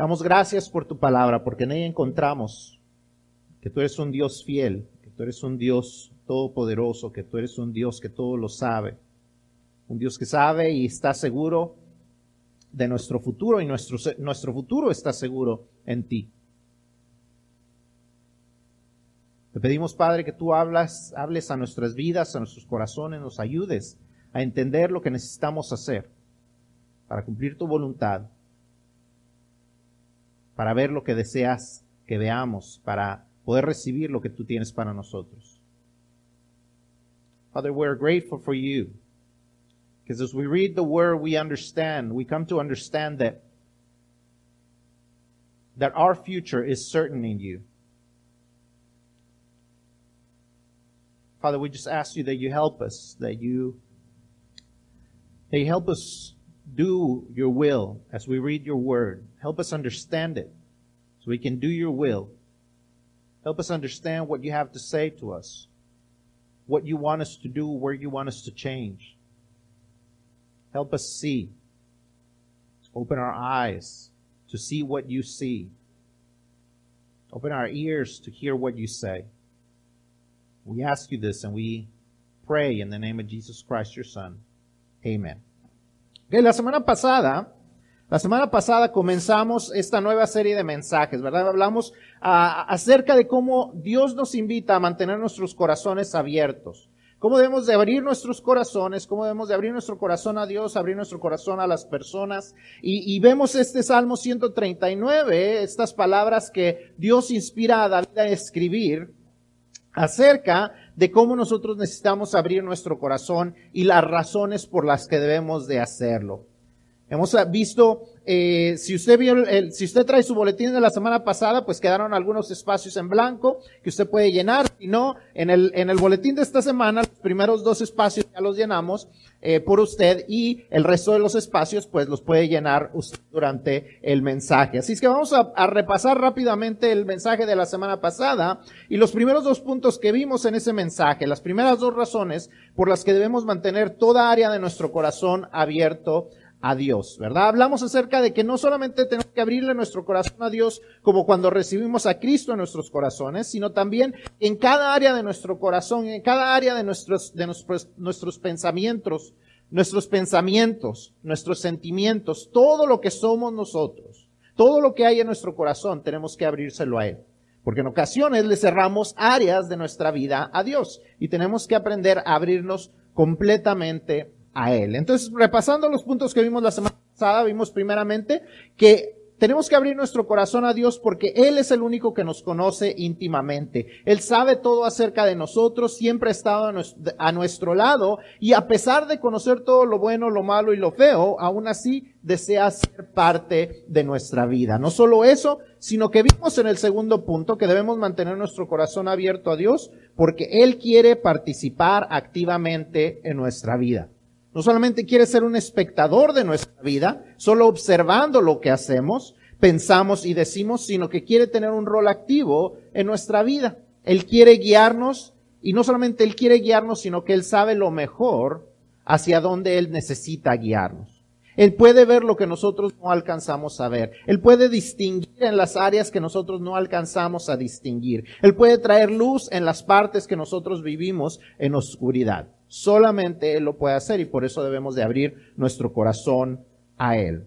Damos gracias por tu palabra, porque en ella encontramos que tú eres un Dios fiel, que tú eres un Dios todopoderoso, que tú eres un Dios que todo lo sabe, un Dios que sabe y está seguro de nuestro futuro y nuestro, nuestro futuro está seguro en ti. Te pedimos, Padre, que tú hablas, hables a nuestras vidas, a nuestros corazones, nos ayudes a entender lo que necesitamos hacer para cumplir tu voluntad, para ver lo que deseas que veamos, para poder recibir lo que tú tienes para nosotros. Father, we're grateful for you. Because as we read the word, we understand, we come to understand that, that our future is certain in you. Father, we just ask you that you help us, that you, that you help us do your will as we read your word. Help us understand it so we can do your will. Help us understand what you have to say to us, what you want us to do, where you want us to change. Help us see. Open our eyes to see what you see. Open our ears to hear what you say. We ask you this and we pray in the name of Jesus Christ, your Son. Amen. La semana pasada, la semana pasada comenzamos esta nueva serie de mensajes, ¿verdad? Hablamos uh, acerca de cómo Dios nos invita a mantener nuestros corazones abiertos. Cómo debemos de abrir nuestros corazones, cómo debemos de abrir nuestro corazón a Dios, abrir nuestro corazón a las personas. Y, y vemos este Salmo 139, estas palabras que Dios inspira a David a escribir acerca de cómo nosotros necesitamos abrir nuestro corazón y las razones por las que debemos de hacerlo. Hemos visto, eh, si usted vio, el, si usted trae su boletín de la semana pasada, pues quedaron algunos espacios en blanco que usted puede llenar. Si no, en el, en el boletín de esta semana, los primeros dos espacios ya los llenamos eh, por usted y el resto de los espacios, pues los puede llenar usted durante el mensaje. Así es que vamos a, a repasar rápidamente el mensaje de la semana pasada y los primeros dos puntos que vimos en ese mensaje, las primeras dos razones por las que debemos mantener toda área de nuestro corazón abierto a Dios, ¿verdad? Hablamos acerca de que no solamente tenemos que abrirle nuestro corazón a Dios como cuando recibimos a Cristo en nuestros corazones, sino también en cada área de nuestro corazón, en cada área de nuestros, de nuestros, nuestros pensamientos, nuestros pensamientos, nuestros sentimientos, todo lo que somos nosotros, todo lo que hay en nuestro corazón, tenemos que abrírselo a Él. Porque en ocasiones le cerramos áreas de nuestra vida a Dios y tenemos que aprender a abrirnos completamente a Él. Entonces, repasando los puntos que vimos la semana pasada, vimos primeramente que tenemos que abrir nuestro corazón a Dios porque Él es el único que nos conoce íntimamente. Él sabe todo acerca de nosotros, siempre ha estado a nuestro lado y a pesar de conocer todo lo bueno, lo malo y lo feo, aún así desea ser parte de nuestra vida. No solo eso, sino que vimos en el segundo punto que debemos mantener nuestro corazón abierto a Dios porque Él quiere participar activamente en nuestra vida. No solamente quiere ser un espectador de nuestra vida, solo observando lo que hacemos, pensamos y decimos, sino que quiere tener un rol activo en nuestra vida. Él quiere guiarnos y no solamente Él quiere guiarnos, sino que Él sabe lo mejor hacia dónde Él necesita guiarnos. Él puede ver lo que nosotros no alcanzamos a ver. Él puede distinguir en las áreas que nosotros no alcanzamos a distinguir. Él puede traer luz en las partes que nosotros vivimos en oscuridad. Solamente Él lo puede hacer y por eso debemos de abrir nuestro corazón a Él.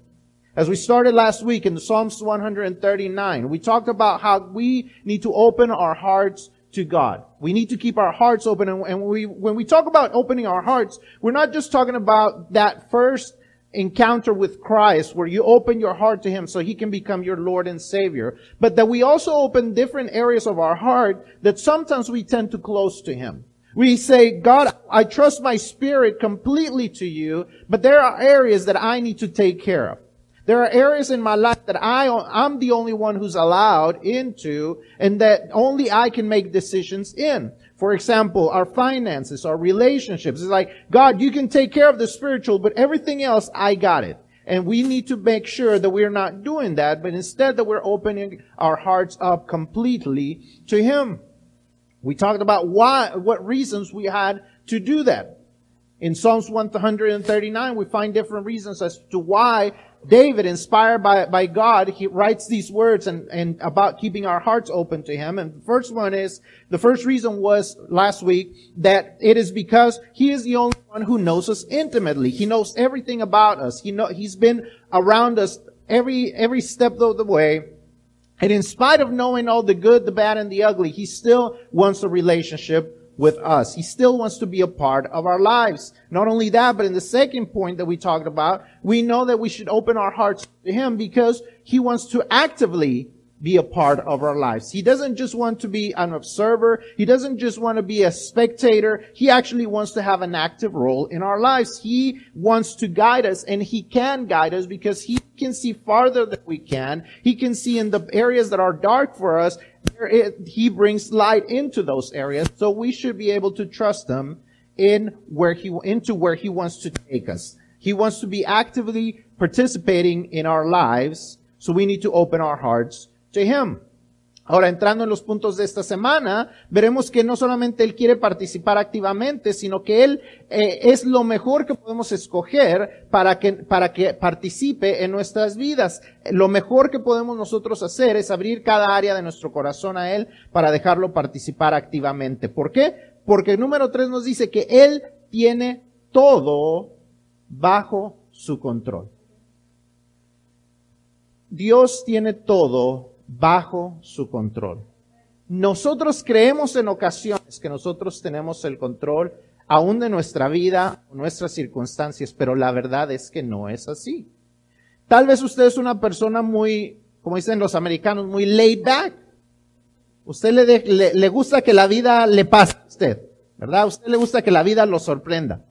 As we started last week in Psalms 139, we talked about how we need to open our hearts to God. We need to keep our hearts open and, and we, when we talk about opening our hearts, we're not just talking about that first encounter with Christ where you open your heart to Him so He can become your Lord and Savior, but that we also open different areas of our heart that sometimes we tend to close to Him. We say, God, I trust my spirit completely to you, but there are areas that I need to take care of. There are areas in my life that I, I'm the only one who's allowed into and that only I can make decisions in. For example, our finances, our relationships. It's like, God, you can take care of the spiritual, but everything else, I got it. And we need to make sure that we're not doing that, but instead that we're opening our hearts up completely to Him. We talked about why, what reasons we had to do that. In Psalms 139, we find different reasons as to why David, inspired by, by God, he writes these words and, and about keeping our hearts open to Him. And the first one is, the first reason was last week that it is because He is the only one who knows us intimately. He knows everything about us. He know, He's been around us every, every step of the way. And in spite of knowing all the good, the bad, and the ugly, He still wants a relationship with us. He still wants to be a part of our lives. Not only that, but in the second point that we talked about, we know that we should open our hearts to Him because He wants to actively be a part of our lives. He doesn't just want to be an observer. He doesn't just want to be a spectator. He actually wants to have an active role in our lives. He wants to guide us and He can guide us because He can see farther than we can. He can see in the areas that are dark for us he brings light into those areas. So we should be able to trust him in where he, into where he wants to take us. He wants to be actively participating in our lives. So we need to open our hearts to him. Ahora, entrando en los puntos de esta semana, veremos que no solamente Él quiere participar activamente, sino que Él eh, es lo mejor que podemos escoger para que, para que participe en nuestras vidas. Lo mejor que podemos nosotros hacer es abrir cada área de nuestro corazón a Él para dejarlo participar activamente. ¿Por qué? Porque el número tres nos dice que Él tiene todo bajo su control. Dios tiene todo bajo su control. Nosotros creemos en ocasiones que nosotros tenemos el control aún de nuestra vida, nuestras circunstancias, pero la verdad es que no es así. Tal vez usted es una persona muy, como dicen los americanos, muy laid back. Usted le, le, gusta que la vida le pase a usted, ¿verdad? Usted le gusta que la vida lo sorprenda.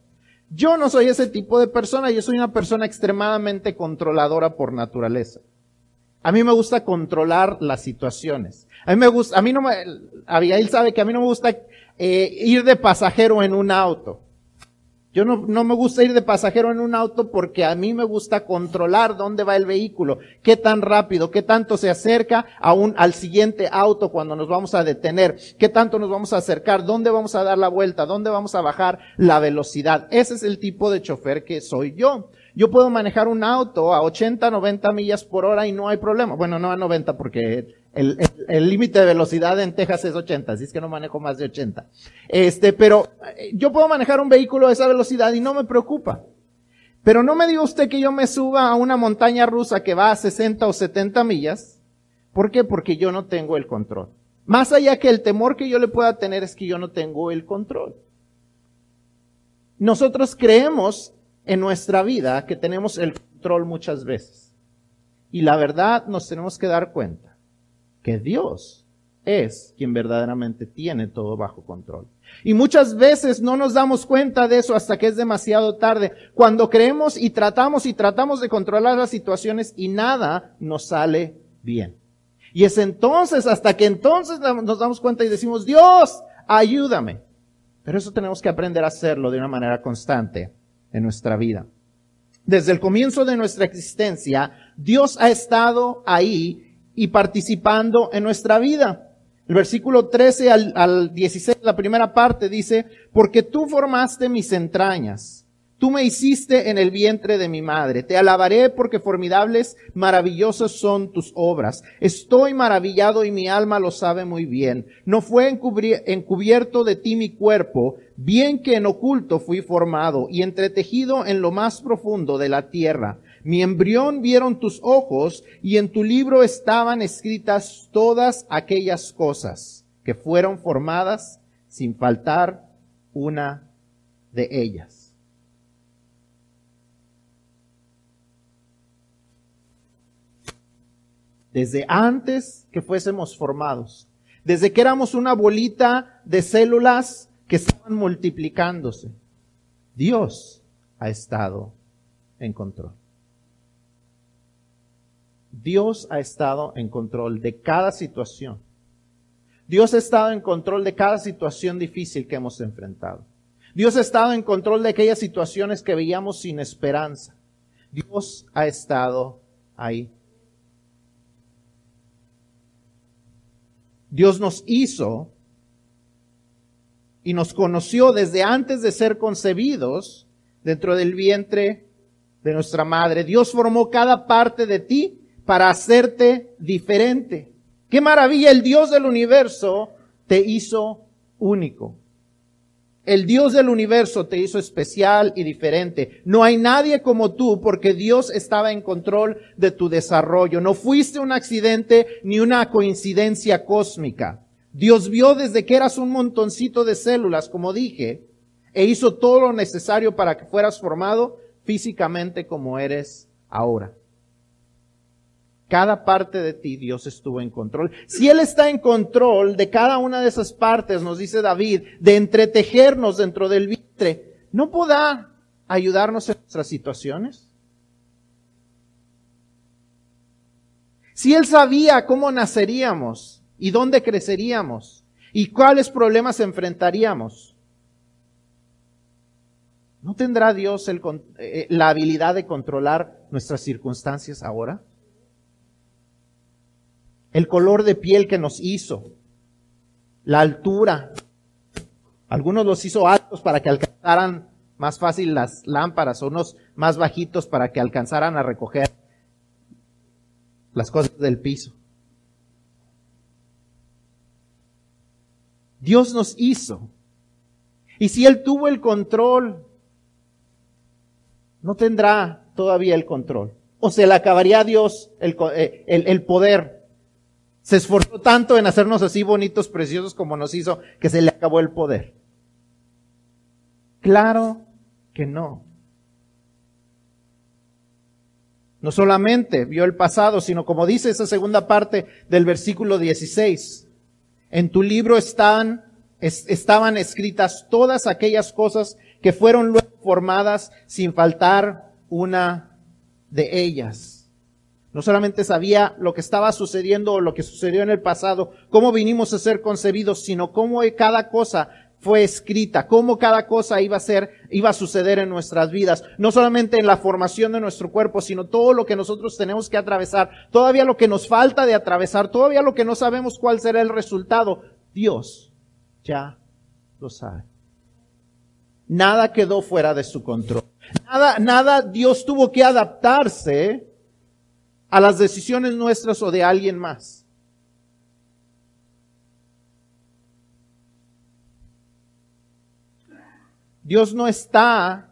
Yo no soy ese tipo de persona, yo soy una persona extremadamente controladora por naturaleza. A mí me gusta controlar las situaciones. A mí me gusta, a mí no me, Abigail sabe que a mí no me gusta eh, ir de pasajero en un auto. Yo no, no me gusta ir de pasajero en un auto porque a mí me gusta controlar dónde va el vehículo, qué tan rápido, qué tanto se acerca a un, al siguiente auto cuando nos vamos a detener, qué tanto nos vamos a acercar, dónde vamos a dar la vuelta, dónde vamos a bajar la velocidad. Ese es el tipo de chofer que soy yo. Yo puedo manejar un auto a 80, 90 millas por hora y no hay problema. Bueno, no a 90 porque el límite de velocidad en Texas es 80, así es que no manejo más de 80. Este, pero eh, yo puedo manejar un vehículo a esa velocidad y no me preocupa. Pero no me diga usted que yo me suba a una montaña rusa que va a 60 o 70 millas. ¿Por qué? Porque yo no tengo el control. Más allá que el temor que yo le pueda tener es que yo no tengo el control. Nosotros creemos en nuestra vida que tenemos el control muchas veces. Y la verdad nos tenemos que dar cuenta que Dios es quien verdaderamente tiene todo bajo control. Y muchas veces no nos damos cuenta de eso hasta que es demasiado tarde, cuando creemos y tratamos y tratamos de controlar las situaciones y nada nos sale bien. Y es entonces, hasta que entonces nos damos cuenta y decimos, Dios, ayúdame. Pero eso tenemos que aprender a hacerlo de una manera constante en nuestra vida. Desde el comienzo de nuestra existencia, Dios ha estado ahí y participando en nuestra vida. El versículo 13 al, al 16, la primera parte dice, porque tú formaste mis entrañas Tú me hiciste en el vientre de mi madre. Te alabaré porque formidables, maravillosas son tus obras. Estoy maravillado y mi alma lo sabe muy bien. No fue encubierto de ti mi cuerpo, bien que en oculto fui formado y entretejido en lo más profundo de la tierra. Mi embrión vieron tus ojos y en tu libro estaban escritas todas aquellas cosas que fueron formadas sin faltar una de ellas. Desde antes que fuésemos formados, desde que éramos una bolita de células que estaban multiplicándose. Dios ha estado en control. Dios ha estado en control de cada situación. Dios ha estado en control de cada situación difícil que hemos enfrentado. Dios ha estado en control de aquellas situaciones que veíamos sin esperanza. Dios ha estado ahí. Dios nos hizo y nos conoció desde antes de ser concebidos dentro del vientre de nuestra madre. Dios formó cada parte de ti para hacerte diferente. Qué maravilla, el Dios del universo te hizo único. El Dios del universo te hizo especial y diferente. No hay nadie como tú porque Dios estaba en control de tu desarrollo. No fuiste un accidente ni una coincidencia cósmica. Dios vio desde que eras un montoncito de células, como dije, e hizo todo lo necesario para que fueras formado físicamente como eres ahora. Cada parte de ti Dios estuvo en control. Si Él está en control de cada una de esas partes, nos dice David, de entretejernos dentro del vientre, ¿no podrá ayudarnos en nuestras situaciones? Si Él sabía cómo naceríamos y dónde creceríamos y cuáles problemas enfrentaríamos, ¿no tendrá Dios eh, la habilidad de controlar nuestras circunstancias ahora? El color de piel que nos hizo, la altura. Algunos los hizo altos para que alcanzaran más fácil las lámparas, unos más bajitos para que alcanzaran a recoger las cosas del piso. Dios nos hizo. Y si Él tuvo el control, no tendrá todavía el control. O se le acabaría a Dios el, eh, el, el poder se esforzó tanto en hacernos así bonitos, preciosos como nos hizo, que se le acabó el poder. Claro que no. No solamente vio el pasado, sino como dice esa segunda parte del versículo 16, en tu libro están, estaban escritas todas aquellas cosas que fueron luego formadas sin faltar una de ellas. No solamente sabía lo que estaba sucediendo o lo que sucedió en el pasado, cómo vinimos a ser concebidos, sino cómo cada cosa fue escrita, cómo cada cosa iba a ser, iba a suceder en nuestras vidas. No solamente en la formación de nuestro cuerpo, sino todo lo que nosotros tenemos que atravesar, todavía lo que nos falta de atravesar, todavía lo que no sabemos cuál será el resultado. Dios ya lo sabe. Nada quedó fuera de su control. Nada, nada Dios tuvo que adaptarse a las decisiones nuestras o de alguien más. Dios no está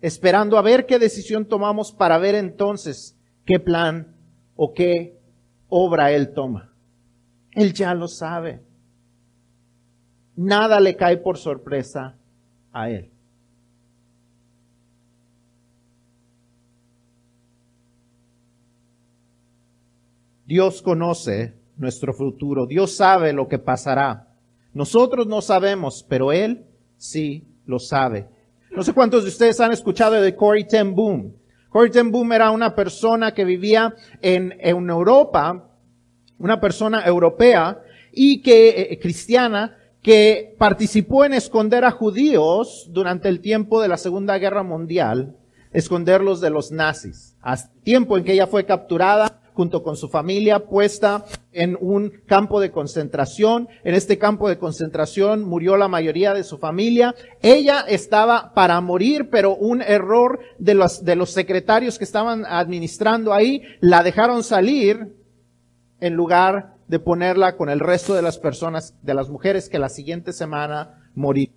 esperando a ver qué decisión tomamos para ver entonces qué plan o qué obra Él toma. Él ya lo sabe. Nada le cae por sorpresa a Él. Dios conoce nuestro futuro. Dios sabe lo que pasará. Nosotros no sabemos, pero Él sí lo sabe. No sé cuántos de ustedes han escuchado de Corey ten Boom. Corey ten Boom era una persona que vivía en, en Europa, una persona europea y que, eh, cristiana, que participó en esconder a judíos durante el tiempo de la Segunda Guerra Mundial, esconderlos de los nazis. Tiempo en que ella fue capturada junto con su familia puesta en un campo de concentración. En este campo de concentración murió la mayoría de su familia. Ella estaba para morir, pero un error de los, secretarios que estaban administrando ahí la dejaron salir en lugar de ponerla con el resto de las personas, de las mujeres que la siguiente semana morían.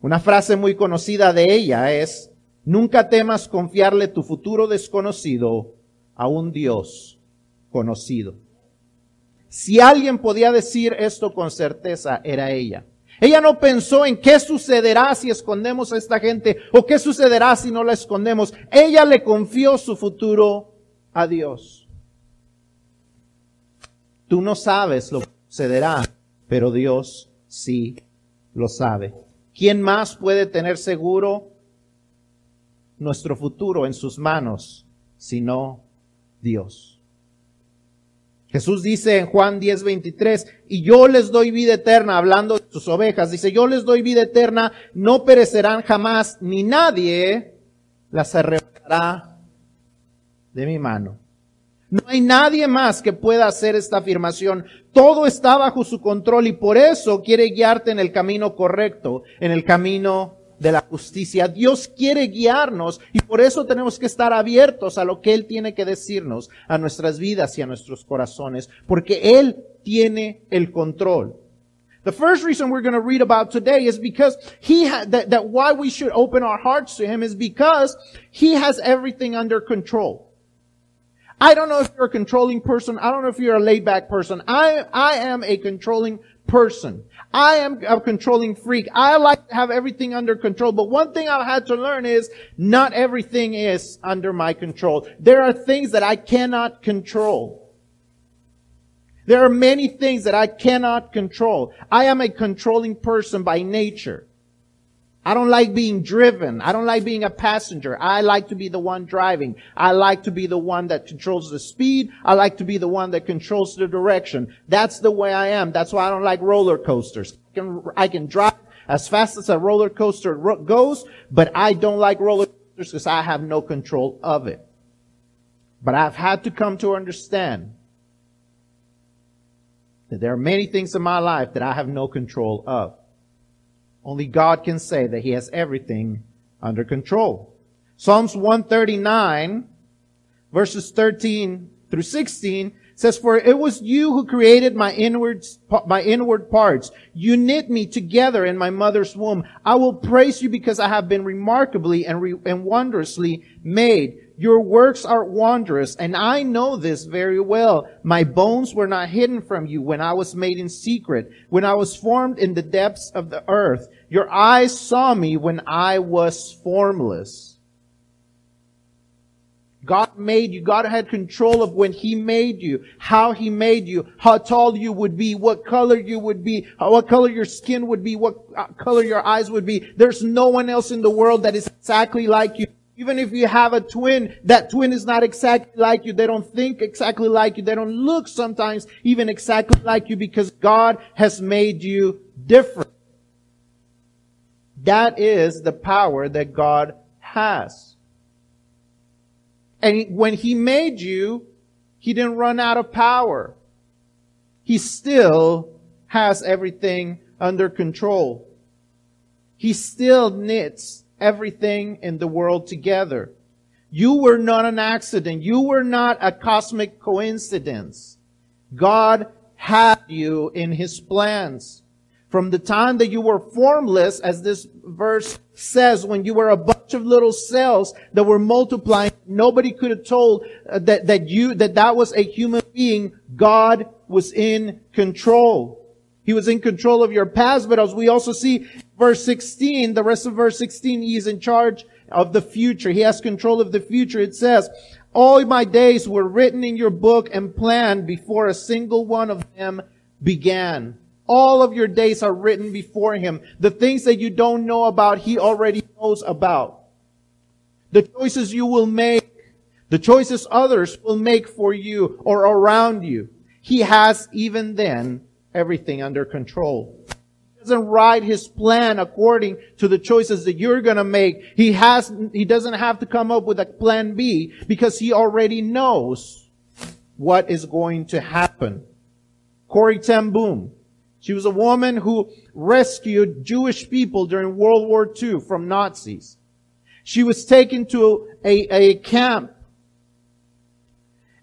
Una frase muy conocida de ella es, nunca temas confiarle tu futuro desconocido a un Dios conocido. Si alguien podía decir esto con certeza, era ella. Ella no pensó en qué sucederá si escondemos a esta gente o qué sucederá si no la escondemos. Ella le confió su futuro a Dios. Tú no sabes lo que sucederá, pero Dios sí lo sabe. ¿Quién más puede tener seguro nuestro futuro en sus manos sino Dios. Jesús dice en Juan 10, 23, y yo les doy vida eterna, hablando de sus ovejas, dice, yo les doy vida eterna, no perecerán jamás, ni nadie las arrebatará de mi mano. No hay nadie más que pueda hacer esta afirmación. Todo está bajo su control y por eso quiere guiarte en el camino correcto, en el camino de la justicia. Dios quiere guiarnos y por eso tenemos que estar abiertos a lo que Él tiene que decirnos a nuestras vidas y a nuestros corazones, porque Él tiene el control. The first reason we're going to read about today is because he ha- that, that why we should open our hearts to him is because he has everything under control. I don't know if you're a controlling person. I don't know if you're a laid back person. I, I am a controlling person. I am a controlling freak. I like to have everything under control. But one thing I've had to learn is not everything is under my control. There are things that I cannot control. There are many things that I cannot control. I am a controlling person by nature. I don't like being driven. I don't like being a passenger. I like to be the one driving. I like to be the one that controls the speed. I like to be the one that controls the direction. That's the way I am. That's why I don't like roller coasters. I can, I can drive as fast as a roller coaster goes, but I don't like roller coasters because I have no control of it. But I've had to come to understand that there are many things in my life that I have no control of. Only God can say that He has everything under control. Psalms 139 verses 13 through 16 says, For it was you who created my inward, my inward parts. You knit me together in my mother's womb. I will praise you because I have been remarkably and, re- and wondrously made. Your works are wondrous, and I know this very well. My bones were not hidden from you when I was made in secret, when I was formed in the depths of the earth. Your eyes saw me when I was formless. God made you. God had control of when He made you, how He made you, how tall you would be, what color you would be, what color your skin would be, what uh, color your eyes would be. There's no one else in the world that is exactly like you. Even if you have a twin, that twin is not exactly like you. They don't think exactly like you. They don't look sometimes even exactly like you because God has made you different. That is the power that God has. And when He made you, He didn't run out of power. He still has everything under control. He still knits everything in the world together. You were not an accident. You were not a cosmic coincidence. God had you in His plans. From the time that you were formless, as this verse says, when you were a bunch of little cells that were multiplying, nobody could have told uh, that, that you, that that was a human being. God was in control. He was in control of your past, but as we also see verse 16, the rest of verse 16, he is in charge of the future. He has control of the future. It says, all my days were written in your book and planned before a single one of them began. All of your days are written before him. The things that you don't know about, he already knows about. The choices you will make, the choices others will make for you or around you. He has even then everything under control. He doesn't write his plan according to the choices that you're gonna make. He has, he doesn't have to come up with a plan B because he already knows what is going to happen. Corey Ten Boom. She was a woman who rescued Jewish people during World War II from Nazis. She was taken to a, a camp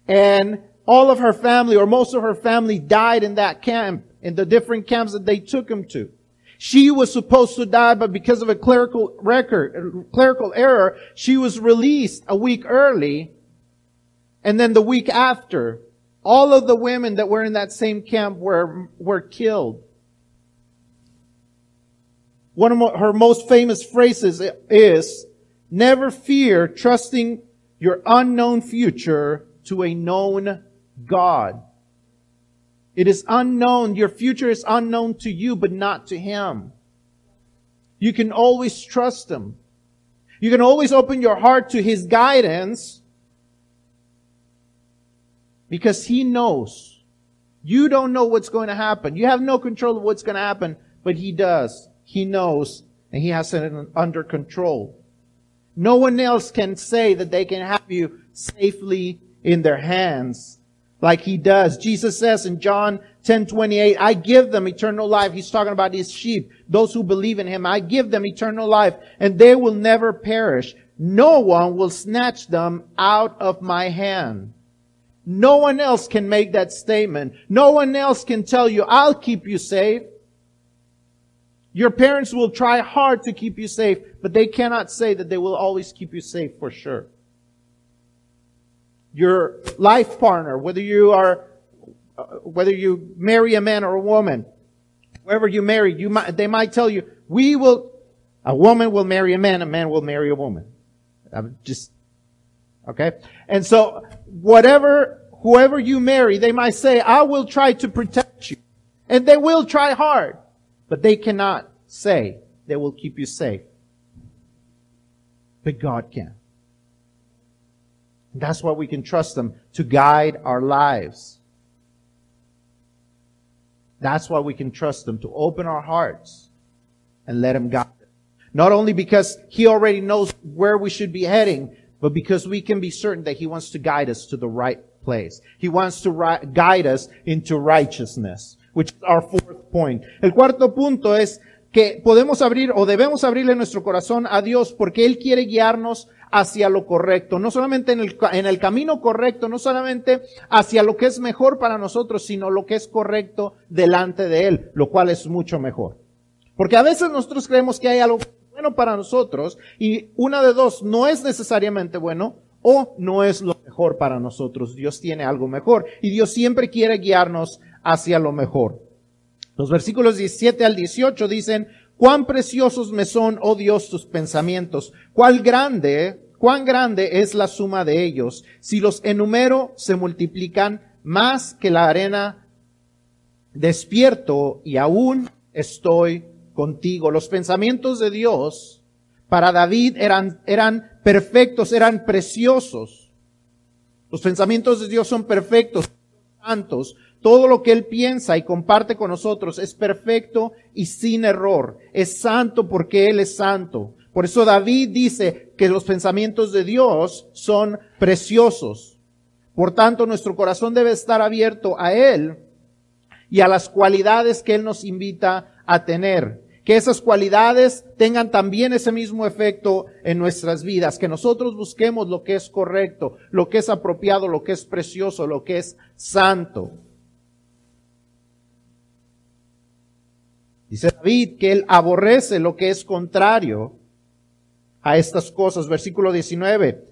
and all of her family or most of her family died in that camp, in the different camps that they took him to. She was supposed to die, but because of a clerical record, clerical error, she was released a week early. And then the week after, all of the women that were in that same camp were, were killed. One of her most famous phrases is, never fear trusting your unknown future to a known God. It is unknown. Your future is unknown to you, but not to Him. You can always trust Him. You can always open your heart to His guidance because He knows. You don't know what's going to happen. You have no control of what's going to happen, but He does. He knows and He has it under control. No one else can say that they can have you safely in their hands like he does. Jesus says in John 10, 28, I give them eternal life. He's talking about his sheep, those who believe in him. I give them eternal life and they will never perish. No one will snatch them out of my hand. No one else can make that statement. No one else can tell you, I'll keep you safe. Your parents will try hard to keep you safe, but they cannot say that they will always keep you safe for sure. Your life partner, whether you are, uh, whether you marry a man or a woman, whoever you marry, you might, they might tell you, we will, a woman will marry a man, a man will marry a woman. I'm just, okay? And so, whatever, whoever you marry, they might say, I will try to protect you. And they will try hard. But they cannot say they will keep you safe. But God can. And that's why we can trust them to guide our lives. That's why we can trust them to open our hearts and let Him guide us. Not only because He already knows where we should be heading, but because we can be certain that He wants to guide us to the right place. He wants to guide us into righteousness, which is our fourth point. El cuarto punto es que podemos abrir o debemos abrirle nuestro corazón a Dios porque Él quiere guiarnos hacia lo correcto, no solamente en el, en el camino correcto, no solamente hacia lo que es mejor para nosotros, sino lo que es correcto delante de Él, lo cual es mucho mejor. Porque a veces nosotros creemos que hay algo bueno para nosotros y una de dos no es necesariamente bueno o no es lo mejor para nosotros. Dios tiene algo mejor y Dios siempre quiere guiarnos hacia lo mejor. Los versículos 17 al 18 dicen, cuán preciosos me son, oh Dios, tus pensamientos, cuán grande, cuán grande es la suma de ellos. Si los enumero, se multiplican más que la arena. Despierto y aún estoy contigo. Los pensamientos de Dios para David eran, eran perfectos, eran preciosos. Los pensamientos de Dios son perfectos, santos. Todo lo que Él piensa y comparte con nosotros es perfecto y sin error. Es santo porque Él es santo. Por eso David dice que los pensamientos de Dios son preciosos. Por tanto, nuestro corazón debe estar abierto a Él y a las cualidades que Él nos invita a tener. Que esas cualidades tengan también ese mismo efecto en nuestras vidas. Que nosotros busquemos lo que es correcto, lo que es apropiado, lo que es precioso, lo que es santo. Dice David que él aborrece lo que es contrario a estas cosas. Versículo 19.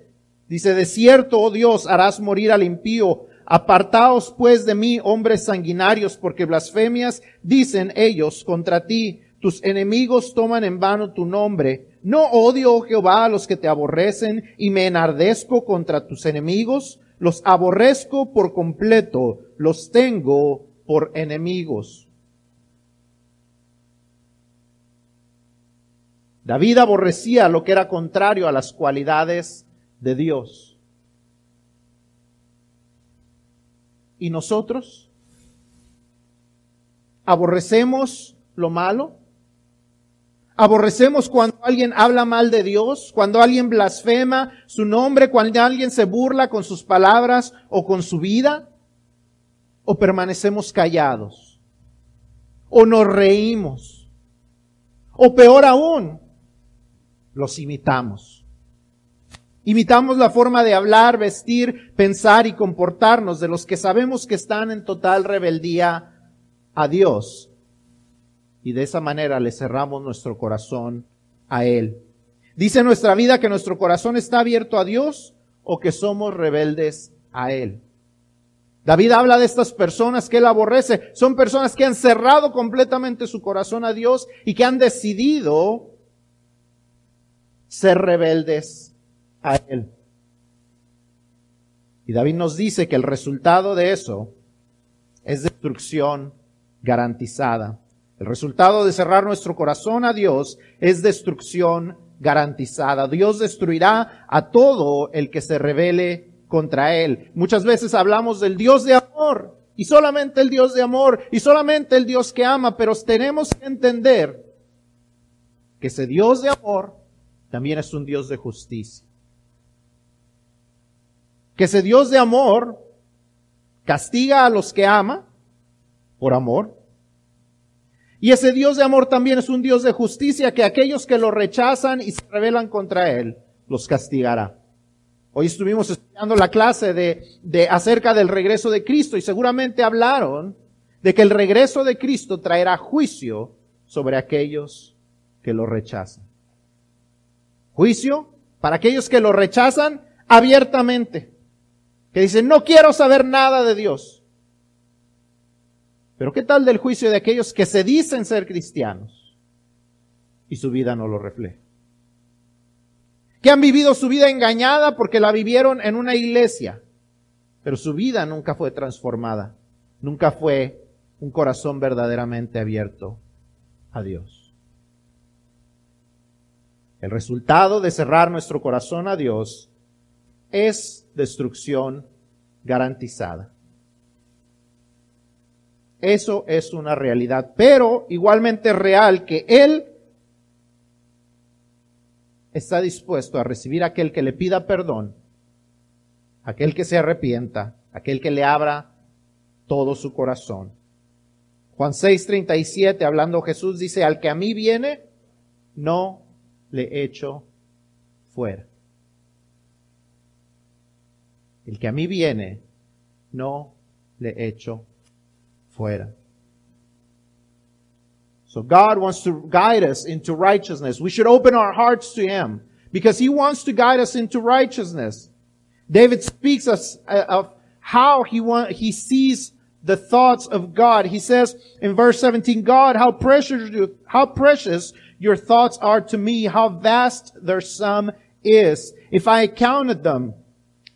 Dice, de cierto, oh Dios, harás morir al impío. Apartaos pues de mí, hombres sanguinarios, porque blasfemias dicen ellos contra ti. Tus enemigos toman en vano tu nombre. No odio, oh Jehová, a los que te aborrecen y me enardezco contra tus enemigos. Los aborrezco por completo. Los tengo por enemigos. David aborrecía lo que era contrario a las cualidades de Dios. ¿Y nosotros? ¿Aborrecemos lo malo? ¿Aborrecemos cuando alguien habla mal de Dios? ¿Cuando alguien blasfema su nombre? ¿Cuando alguien se burla con sus palabras o con su vida? ¿O permanecemos callados? ¿O nos reímos? ¿O peor aún, los imitamos. Imitamos la forma de hablar, vestir, pensar y comportarnos de los que sabemos que están en total rebeldía a Dios. Y de esa manera le cerramos nuestro corazón a Él. Dice nuestra vida que nuestro corazón está abierto a Dios o que somos rebeldes a Él. David habla de estas personas que él aborrece. Son personas que han cerrado completamente su corazón a Dios y que han decidido ser rebeldes a Él. Y David nos dice que el resultado de eso es destrucción garantizada. El resultado de cerrar nuestro corazón a Dios es destrucción garantizada. Dios destruirá a todo el que se rebele contra Él. Muchas veces hablamos del Dios de amor y solamente el Dios de amor y solamente el Dios que ama, pero tenemos que entender que ese Dios de amor también es un Dios de justicia. Que ese Dios de amor castiga a los que ama por amor. Y ese Dios de amor también es un Dios de justicia que aquellos que lo rechazan y se rebelan contra Él, los castigará. Hoy estuvimos estudiando la clase de, de acerca del regreso de Cristo y seguramente hablaron de que el regreso de Cristo traerá juicio sobre aquellos que lo rechazan. Juicio para aquellos que lo rechazan abiertamente, que dicen, no quiero saber nada de Dios. Pero ¿qué tal del juicio de aquellos que se dicen ser cristianos y su vida no lo refleja? Que han vivido su vida engañada porque la vivieron en una iglesia, pero su vida nunca fue transformada, nunca fue un corazón verdaderamente abierto a Dios. El resultado de cerrar nuestro corazón a Dios es destrucción garantizada. Eso es una realidad, pero igualmente real que Él está dispuesto a recibir a aquel que le pida perdón, aquel que se arrepienta, aquel que le abra todo su corazón. Juan 6:37, hablando Jesús, dice, al que a mí viene, no le echo fuera. El que a mí viene, no le echo fuera. So God wants to guide us into righteousness. We should open our hearts to Him because He wants to guide us into righteousness. David speaks of, uh, of how he want, he sees the thoughts of God. He says in verse 17, God, how precious, how precious your thoughts are to me, how vast their sum is. If I counted them,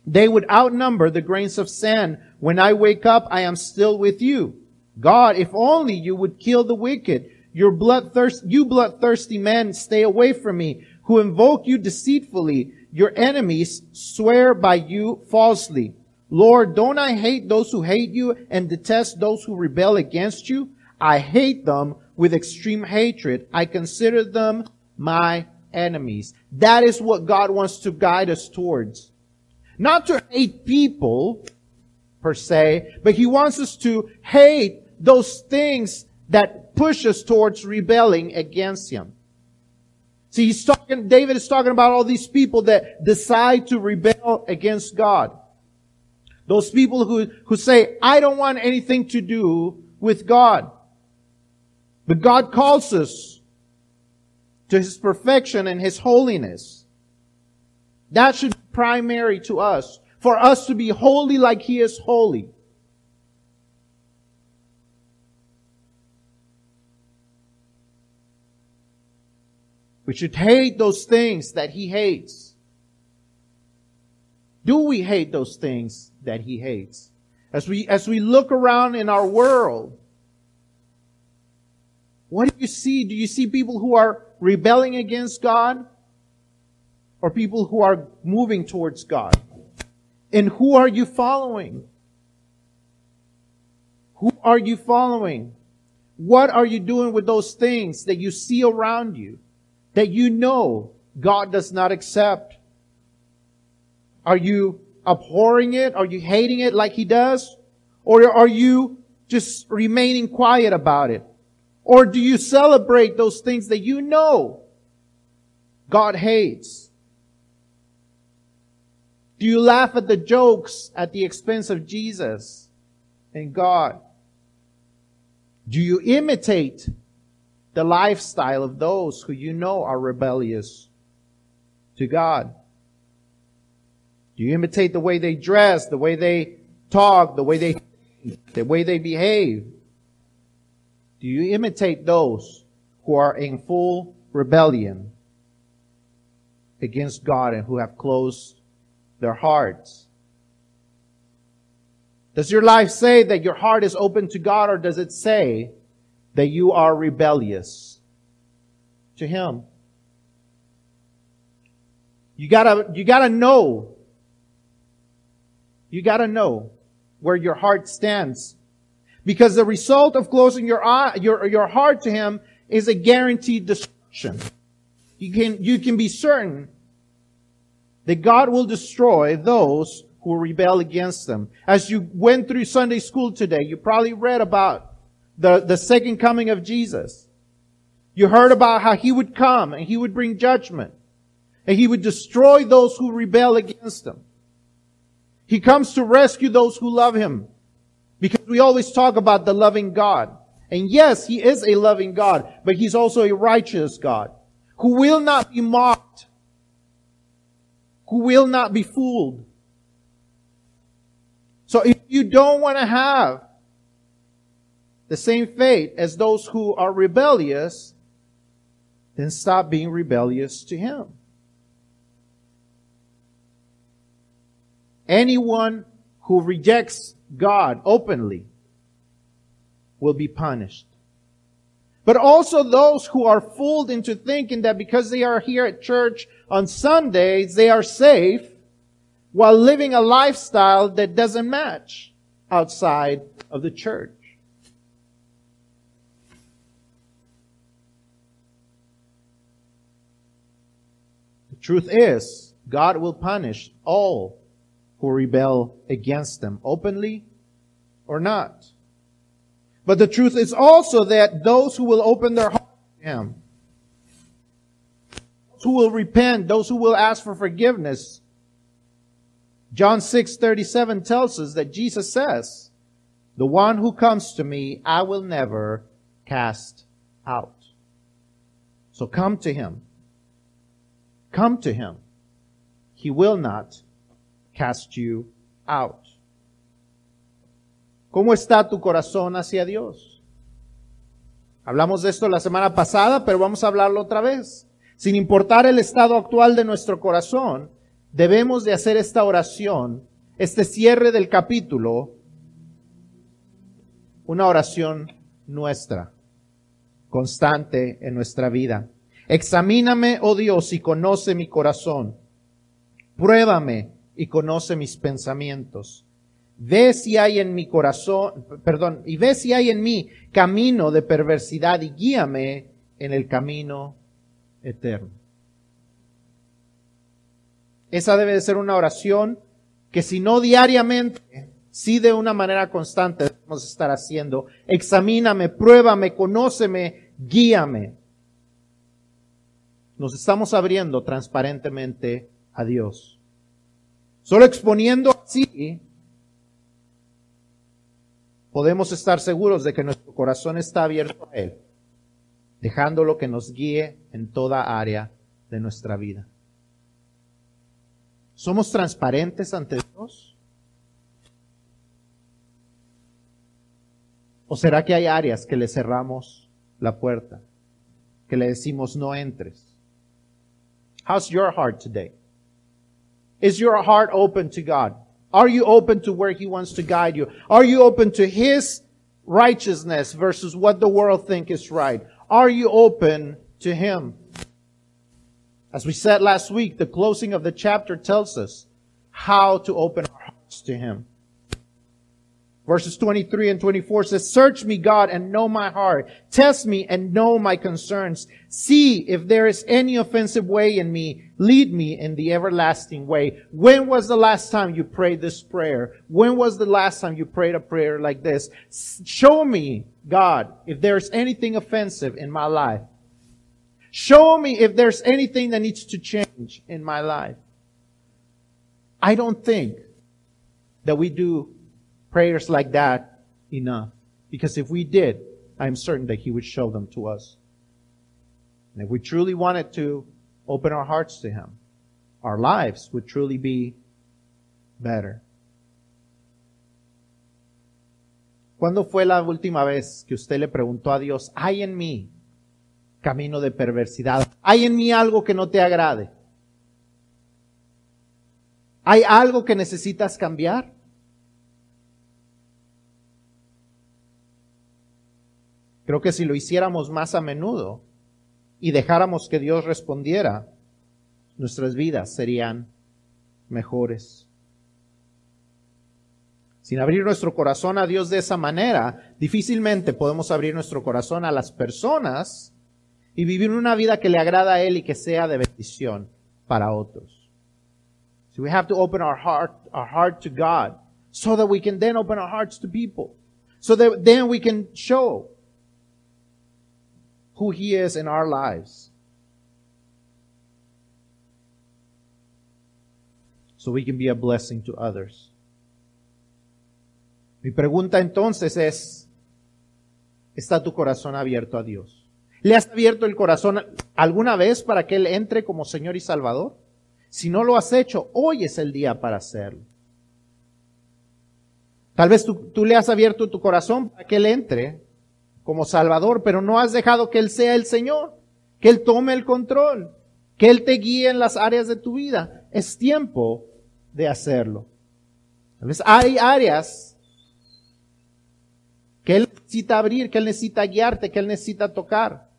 they would outnumber the grains of sand. When I wake up, I am still with you. God, if only you would kill the wicked. Your bloodthirst, you bloodthirsty men, stay away from me, who invoke you deceitfully. Your enemies swear by you falsely. Lord, don't I hate those who hate you and detest those who rebel against you? I hate them with extreme hatred. I consider them my enemies. That is what God wants to guide us towards. Not to hate people per se, but He wants us to hate those things that push us towards rebelling against Him. See, he's talking, David is talking about all these people that decide to rebel against God. Those people who, who say, I don't want anything to do with God. But God calls us to His perfection and His holiness. That should be primary to us. For us to be holy like He is holy. We should hate those things that He hates. Do we hate those things that He hates? As we, as we look around in our world, what do you see? Do you see people who are rebelling against God? Or people who are moving towards God? And who are you following? Who are you following? What are you doing with those things that you see around you? That you know God does not accept? Are you abhorring it? Are you hating it like He does? Or are you just remaining quiet about it? Or do you celebrate those things that you know God hates? Do you laugh at the jokes at the expense of Jesus and God? Do you imitate the lifestyle of those who you know are rebellious to God? Do you imitate the way they dress, the way they talk, the way they, the way they behave? Do you imitate those who are in full rebellion against God and who have closed their hearts? Does your life say that your heart is open to God or does it say that you are rebellious to Him. You gotta, you gotta know. You gotta know where your heart stands. Because the result of closing your eye, your, your heart to Him is a guaranteed destruction. You can, you can be certain that God will destroy those who rebel against them. As you went through Sunday school today, you probably read about the, the second coming of Jesus. You heard about how he would come and he would bring judgment and he would destroy those who rebel against him. He comes to rescue those who love him because we always talk about the loving God. And yes, he is a loving God, but he's also a righteous God who will not be mocked, who will not be fooled. So if you don't want to have the same fate as those who are rebellious, then stop being rebellious to Him. Anyone who rejects God openly will be punished. But also those who are fooled into thinking that because they are here at church on Sundays, they are safe while living a lifestyle that doesn't match outside of the church. The truth is, God will punish all who rebel against them, openly or not. But the truth is also that those who will open their heart to Him, who will repent, those who will ask for forgiveness, John 6:37 tells us that Jesus says, "The one who comes to me, I will never cast out." So come to him. Come to him. He will not cast you out. ¿Cómo está tu corazón hacia Dios? Hablamos de esto la semana pasada, pero vamos a hablarlo otra vez. Sin importar el estado actual de nuestro corazón, debemos de hacer esta oración, este cierre del capítulo, una oración nuestra, constante en nuestra vida. Examíname, oh Dios, y conoce mi corazón. Pruébame y conoce mis pensamientos. Ve si hay en mi corazón, perdón, y ve si hay en mí camino de perversidad y guíame en el camino eterno. Esa debe de ser una oración que si no diariamente, sí de una manera constante debemos estar haciendo. Examíname, pruébame, conóceme, guíame. Nos estamos abriendo transparentemente a Dios. Solo exponiendo así podemos estar seguros de que nuestro corazón está abierto a Él, dejándolo que nos guíe en toda área de nuestra vida. ¿Somos transparentes ante Dios? ¿O será que hay áreas que le cerramos la puerta? Que le decimos no entres. How's your heart today? Is your heart open to God? Are you open to where He wants to guide you? Are you open to His righteousness versus what the world think is right? Are you open to Him? As we said last week, the closing of the chapter tells us how to open our hearts to Him. Verses 23 and 24 says, Search me, God, and know my heart. Test me and know my concerns. See if there is any offensive way in me. Lead me in the everlasting way. When was the last time you prayed this prayer? When was the last time you prayed a prayer like this? Show me, God, if there is anything offensive in my life. Show me if there's anything that needs to change in my life. I don't think that we do prayers like that enough. Because if we did, I'm certain that He would show them to us. And if we truly wanted to open our hearts to Him, our lives would truly be better. ¿Cuándo fue la última vez que usted le preguntó a Dios, hay en mí camino de perversidad. ¿Hay en mí algo que no te agrade? ¿Hay algo que necesitas cambiar? Creo que si lo hiciéramos más a menudo y dejáramos que Dios respondiera, nuestras vidas serían mejores. Sin abrir nuestro corazón a Dios de esa manera, difícilmente podemos abrir nuestro corazón a las personas y vivir una vida que le agrada a Él y que sea de bendición para otros. So we have to open our heart, our heart to God so that we can then open our hearts to people. So that then we can show who He is in our lives. So we can be a blessing to others. Mi pregunta entonces es, ¿está tu corazón abierto a Dios? ¿Le has abierto el corazón alguna vez para que Él entre como Señor y Salvador? Si no lo has hecho, hoy es el día para hacerlo. Tal vez tú, tú, le has abierto tu corazón para que Él entre como Salvador, pero no has dejado que Él sea el Señor, que Él tome el control, que Él te guíe en las áreas de tu vida. Es tiempo de hacerlo. Tal vez hay áreas que Él necesita abrir, que Él necesita guiarte, que Él necesita tocar.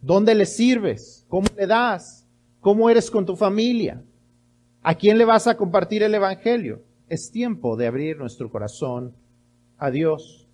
¿Dónde le sirves? ¿Cómo le das? ¿Cómo eres con tu familia? ¿A quién le vas a compartir el Evangelio? Es tiempo de abrir nuestro corazón a Dios.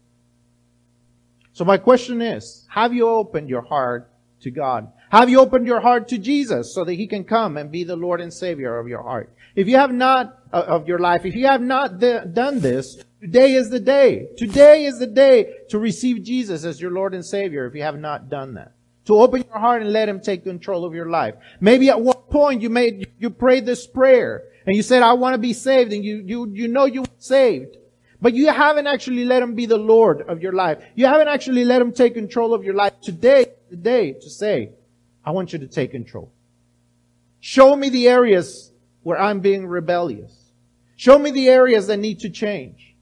So my question is, have you opened your heart to God? Have you opened your heart to Jesus so that He can come and be the Lord and Savior of your heart? If you have not, uh, of your life, if you have not done this, today is the day. Today is the day to receive Jesus as your Lord and Savior if you have not done that. To open your heart and let Him take control of your life. Maybe at one point you made, you prayed this prayer and you said, I want to be saved and you, you, you know you were saved. But you haven't actually let Him be the Lord of your life. You haven't actually let Him take control of your life. Today, today, to say, I want you to take control. Show me the areas where I'm being rebellious. Show me the areas that need to change.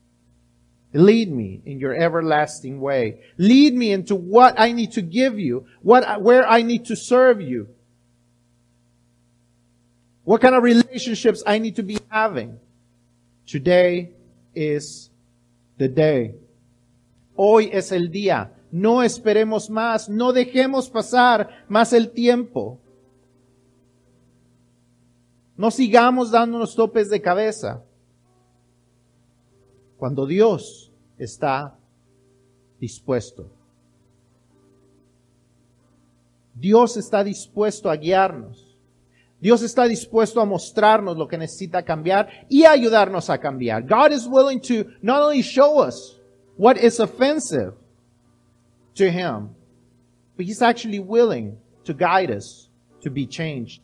Lead me in your everlasting way. Lead me into what I need to give you, what, where I need to serve you. What kind of relationships I need to be having. Today is the day. Hoy es el día. No esperemos más. No dejemos pasar más el tiempo. No sigamos dándonos topes de cabeza. Cuando Dios está dispuesto. Dios está dispuesto a guiarnos. Dios está dispuesto a mostrarnos lo que necesita cambiar y ayudarnos a cambiar. God is willing to not only show us what is offensive to Him, but He's actually willing to guide us to be changed